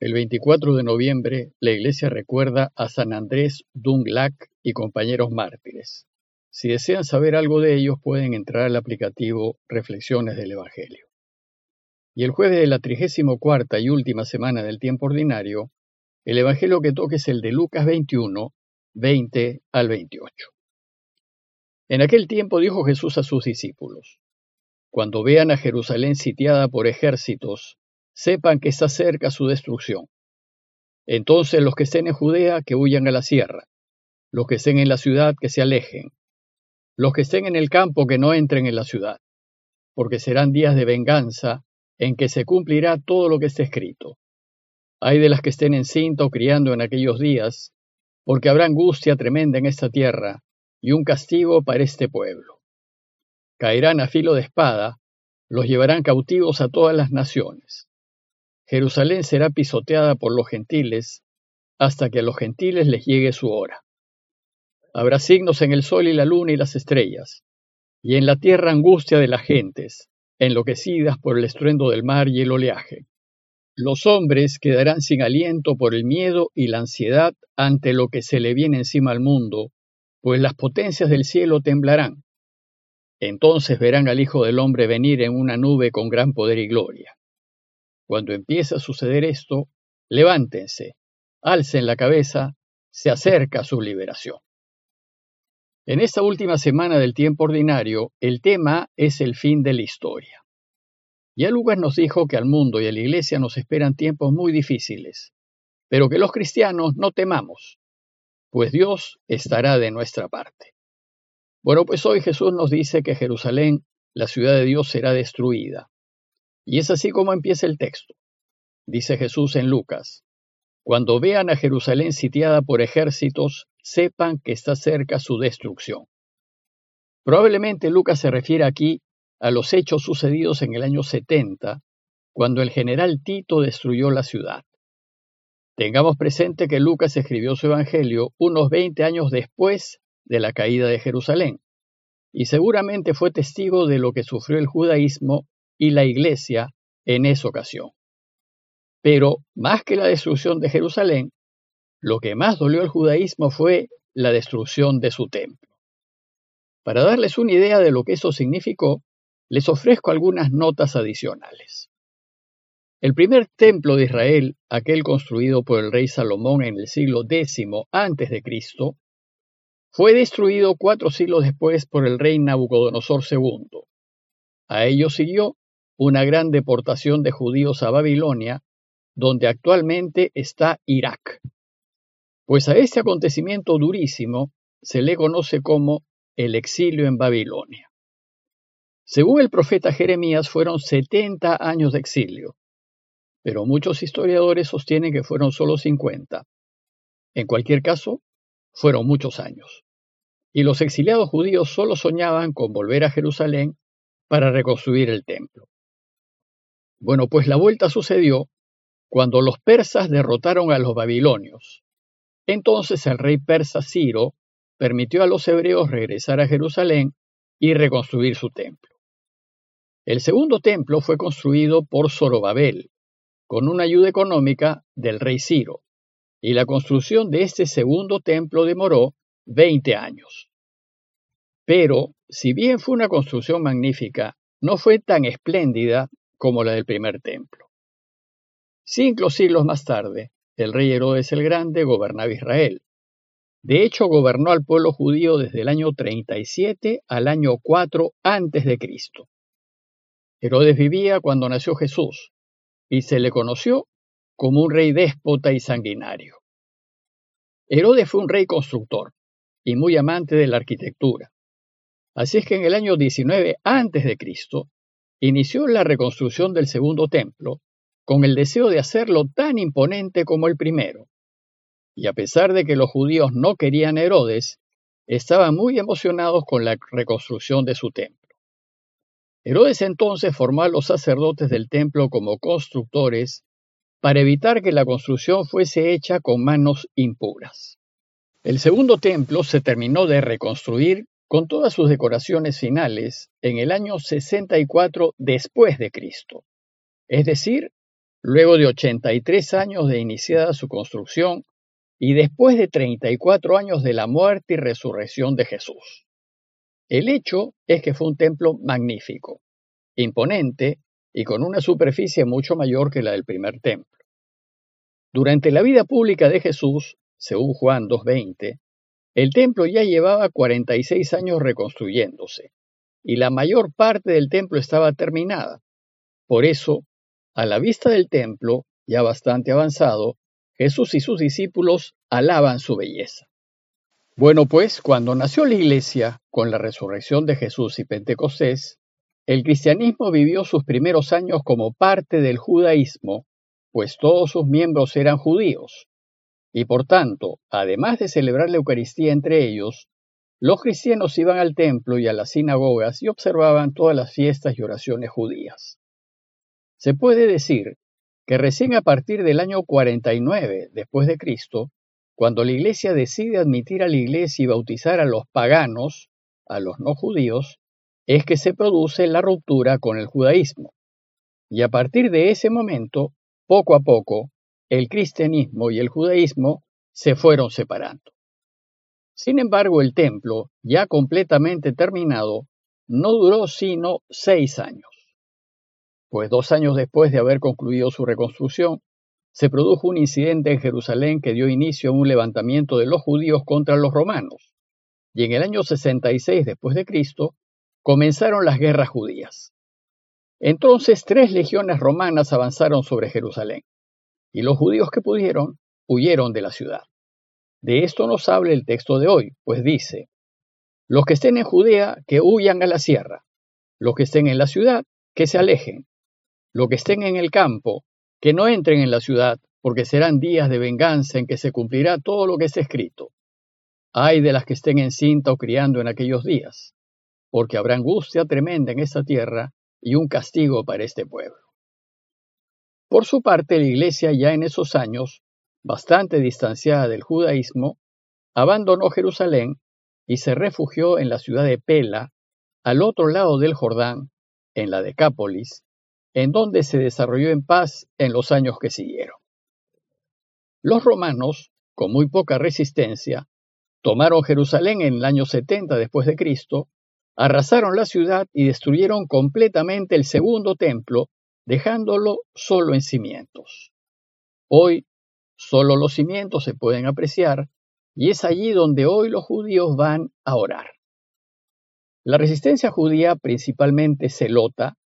El 24 de noviembre, la iglesia recuerda a San Andrés Dunglac y compañeros mártires. Si desean saber algo de ellos, pueden entrar al aplicativo Reflexiones del Evangelio. Y el jueves de la 34 y última semana del tiempo ordinario, el Evangelio que toque es el de Lucas 21, 20 al 28. En aquel tiempo dijo Jesús a sus discípulos, Cuando vean a Jerusalén sitiada por ejércitos, sepan que está cerca su destrucción. Entonces los que estén en Judea, que huyan a la sierra, los que estén en la ciudad, que se alejen, los que estén en el campo, que no entren en la ciudad, porque serán días de venganza en que se cumplirá todo lo que está escrito. Hay de las que estén en cinta o criando en aquellos días, porque habrá angustia tremenda en esta tierra y un castigo para este pueblo. Caerán a filo de espada, los llevarán cautivos a todas las naciones. Jerusalén será pisoteada por los gentiles hasta que a los gentiles les llegue su hora. Habrá signos en el sol y la luna y las estrellas, y en la tierra angustia de las gentes, enloquecidas por el estruendo del mar y el oleaje. Los hombres quedarán sin aliento por el miedo y la ansiedad ante lo que se le viene encima al mundo, pues las potencias del cielo temblarán. Entonces verán al Hijo del Hombre venir en una nube con gran poder y gloria. Cuando empieza a suceder esto, levántense, alcen la cabeza, se acerca su liberación. En esta última semana del tiempo ordinario, el tema es el fin de la historia. Ya Lucas nos dijo que al mundo y a la iglesia nos esperan tiempos muy difíciles, pero que los cristianos no temamos, pues Dios estará de nuestra parte. Bueno, pues hoy Jesús nos dice que Jerusalén, la ciudad de Dios, será destruida. Y es así como empieza el texto. Dice Jesús en Lucas, Cuando vean a Jerusalén sitiada por ejércitos, sepan que está cerca su destrucción. Probablemente Lucas se refiere aquí a los hechos sucedidos en el año 70, cuando el general Tito destruyó la ciudad. Tengamos presente que Lucas escribió su Evangelio unos 20 años después de la caída de Jerusalén, y seguramente fue testigo de lo que sufrió el judaísmo y la iglesia en esa ocasión. Pero más que la destrucción de Jerusalén, lo que más dolió al judaísmo fue la destrucción de su templo. Para darles una idea de lo que eso significó, les ofrezco algunas notas adicionales. El primer templo de Israel, aquel construido por el rey Salomón en el siglo X Cristo, fue destruido cuatro siglos después por el rey Nabucodonosor II. A ello siguió una gran deportación de judíos a Babilonia, donde actualmente está Irak. Pues a este acontecimiento durísimo se le conoce como el exilio en Babilonia. Según el profeta Jeremías, fueron 70 años de exilio, pero muchos historiadores sostienen que fueron solo 50. En cualquier caso, fueron muchos años. Y los exiliados judíos solo soñaban con volver a Jerusalén para reconstruir el templo. Bueno, pues la vuelta sucedió cuando los persas derrotaron a los babilonios. Entonces el rey persa Ciro permitió a los hebreos regresar a Jerusalén y reconstruir su templo. El segundo templo fue construido por Zorobabel, con una ayuda económica del rey Ciro, y la construcción de este segundo templo demoró 20 años. Pero, si bien fue una construcción magnífica, no fue tan espléndida como la del primer templo. Cinco siglos más tarde, el rey Herodes el Grande gobernaba Israel. De hecho, gobernó al pueblo judío desde el año 37 al año 4 antes de Cristo. Herodes vivía cuando nació Jesús y se le conoció como un rey déspota y sanguinario. Herodes fue un rey constructor y muy amante de la arquitectura. Así es que en el año 19 antes de Cristo inició la reconstrucción del segundo templo con el deseo de hacerlo tan imponente como el primero. Y a pesar de que los judíos no querían a Herodes, estaban muy emocionados con la reconstrucción de su templo. Herodes entonces formó a los sacerdotes del templo como constructores para evitar que la construcción fuese hecha con manos impuras. El segundo templo se terminó de reconstruir con todas sus decoraciones finales en el año 64 después de Cristo, es decir, luego de 83 años de iniciada su construcción y después de 34 años de la muerte y resurrección de Jesús. El hecho es que fue un templo magnífico, imponente y con una superficie mucho mayor que la del primer templo. Durante la vida pública de Jesús, según Juan 2.20, el templo ya llevaba 46 años reconstruyéndose y la mayor parte del templo estaba terminada. Por eso, a la vista del templo, ya bastante avanzado, Jesús y sus discípulos alaban su belleza. Bueno, pues cuando nació la iglesia, con la resurrección de Jesús y Pentecostés, el cristianismo vivió sus primeros años como parte del judaísmo, pues todos sus miembros eran judíos. Y por tanto, además de celebrar la Eucaristía entre ellos, los cristianos iban al templo y a las sinagogas y observaban todas las fiestas y oraciones judías. Se puede decir que recién a partir del año 49 después de Cristo, cuando la Iglesia decide admitir a la Iglesia y bautizar a los paganos, a los no judíos, es que se produce la ruptura con el judaísmo. Y a partir de ese momento, poco a poco, el cristianismo y el judaísmo se fueron separando. Sin embargo, el templo, ya completamente terminado, no duró sino seis años. Pues dos años después de haber concluido su reconstrucción, se produjo un incidente en Jerusalén que dio inicio a un levantamiento de los judíos contra los romanos, y en el año 66 después de Cristo comenzaron las guerras judías. Entonces tres legiones romanas avanzaron sobre Jerusalén, y los judíos que pudieron huyeron de la ciudad. De esto nos habla el texto de hoy, pues dice, los que estén en Judea, que huyan a la sierra, los que estén en la ciudad, que se alejen, los que estén en el campo, que no entren en la ciudad, porque serán días de venganza en que se cumplirá todo lo que está escrito. Ay de las que estén encinta o criando en aquellos días, porque habrá angustia tremenda en esta tierra y un castigo para este pueblo. Por su parte, la iglesia ya en esos años bastante distanciada del judaísmo, abandonó Jerusalén y se refugió en la ciudad de Pela, al otro lado del Jordán, en la Decápolis, en donde se desarrolló en paz en los años que siguieron. Los romanos, con muy poca resistencia, tomaron Jerusalén en el año 70 después de Cristo, arrasaron la ciudad y destruyeron completamente el segundo templo, dejándolo solo en cimientos. Hoy Solo los cimientos se pueden apreciar y es allí donde hoy los judíos van a orar. La resistencia judía, principalmente celota,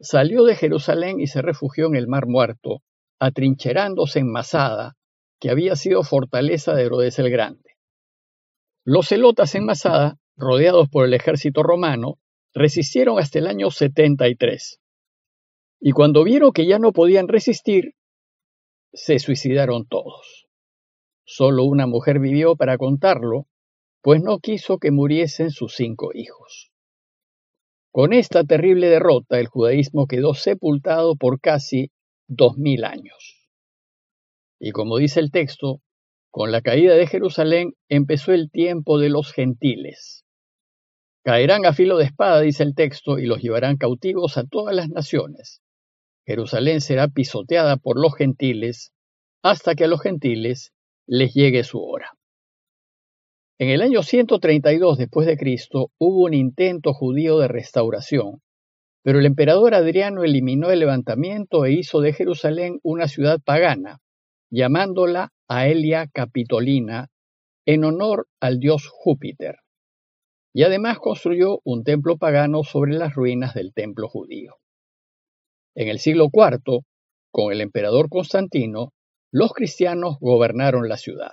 salió de Jerusalén y se refugió en el Mar Muerto, atrincherándose en Masada, que había sido fortaleza de Herodes el Grande. Los celotas en Masada, rodeados por el ejército romano, resistieron hasta el año 73. Y cuando vieron que ya no podían resistir, se suicidaron todos. Solo una mujer vivió para contarlo, pues no quiso que muriesen sus cinco hijos. Con esta terrible derrota, el judaísmo quedó sepultado por casi dos mil años. Y como dice el texto, con la caída de Jerusalén empezó el tiempo de los gentiles. Caerán a filo de espada, dice el texto, y los llevarán cautivos a todas las naciones, Jerusalén será pisoteada por los gentiles hasta que a los gentiles les llegue su hora. En el año 132 después de Cristo hubo un intento judío de restauración, pero el emperador Adriano eliminó el levantamiento e hizo de Jerusalén una ciudad pagana, llamándola Aelia Capitolina en honor al dios Júpiter. Y además construyó un templo pagano sobre las ruinas del templo judío. En el siglo IV, con el emperador Constantino, los cristianos gobernaron la ciudad.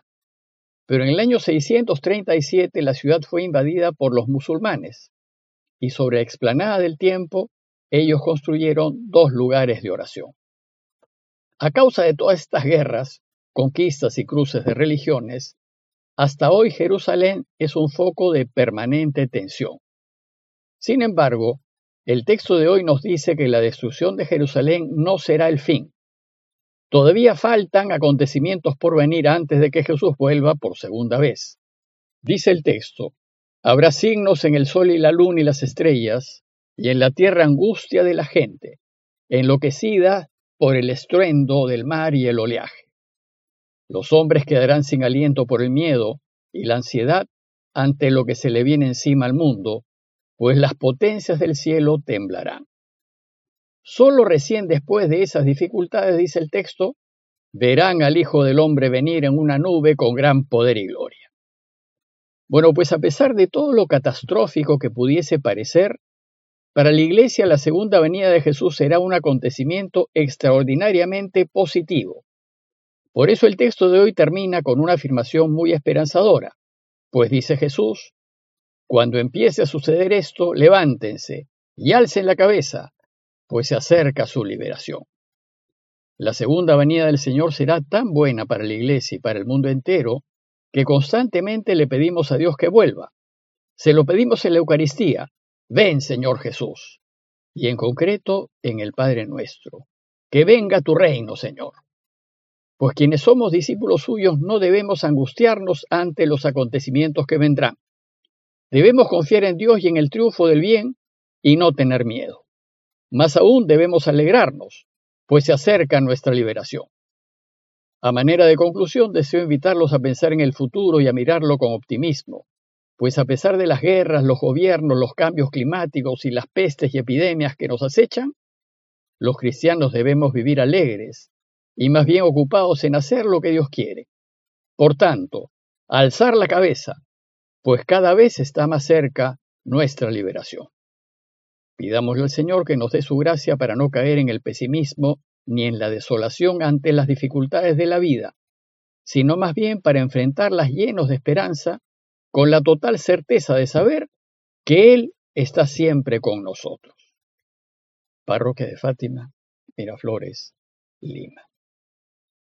Pero en el año 637 la ciudad fue invadida por los musulmanes, y sobre la explanada del tiempo ellos construyeron dos lugares de oración. A causa de todas estas guerras, conquistas y cruces de religiones, hasta hoy Jerusalén es un foco de permanente tensión. Sin embargo, el texto de hoy nos dice que la destrucción de Jerusalén no será el fin. Todavía faltan acontecimientos por venir antes de que Jesús vuelva por segunda vez. Dice el texto, habrá signos en el sol y la luna y las estrellas, y en la tierra angustia de la gente, enloquecida por el estruendo del mar y el oleaje. Los hombres quedarán sin aliento por el miedo y la ansiedad ante lo que se le viene encima al mundo, pues las potencias del cielo temblarán. Solo recién después de esas dificultades, dice el texto, verán al Hijo del Hombre venir en una nube con gran poder y gloria. Bueno, pues a pesar de todo lo catastrófico que pudiese parecer, para la Iglesia la segunda venida de Jesús será un acontecimiento extraordinariamente positivo. Por eso el texto de hoy termina con una afirmación muy esperanzadora, pues dice Jesús, cuando empiece a suceder esto, levántense y alcen la cabeza, pues se acerca su liberación. La segunda venida del Señor será tan buena para la Iglesia y para el mundo entero que constantemente le pedimos a Dios que vuelva. Se lo pedimos en la Eucaristía. Ven, Señor Jesús. Y en concreto en el Padre nuestro. Que venga tu reino, Señor. Pues quienes somos discípulos suyos no debemos angustiarnos ante los acontecimientos que vendrán. Debemos confiar en Dios y en el triunfo del bien y no tener miedo. Más aún debemos alegrarnos, pues se acerca nuestra liberación. A manera de conclusión, deseo invitarlos a pensar en el futuro y a mirarlo con optimismo, pues a pesar de las guerras, los gobiernos, los cambios climáticos y las pestes y epidemias que nos acechan, los cristianos debemos vivir alegres y más bien ocupados en hacer lo que Dios quiere. Por tanto, alzar la cabeza, pues cada vez está más cerca nuestra liberación. Pidámosle al Señor que nos dé su gracia para no caer en el pesimismo ni en la desolación ante las dificultades de la vida, sino más bien para enfrentarlas llenos de esperanza, con la total certeza de saber que Él está siempre con nosotros. Parroquia de Fátima, Miraflores, Lima.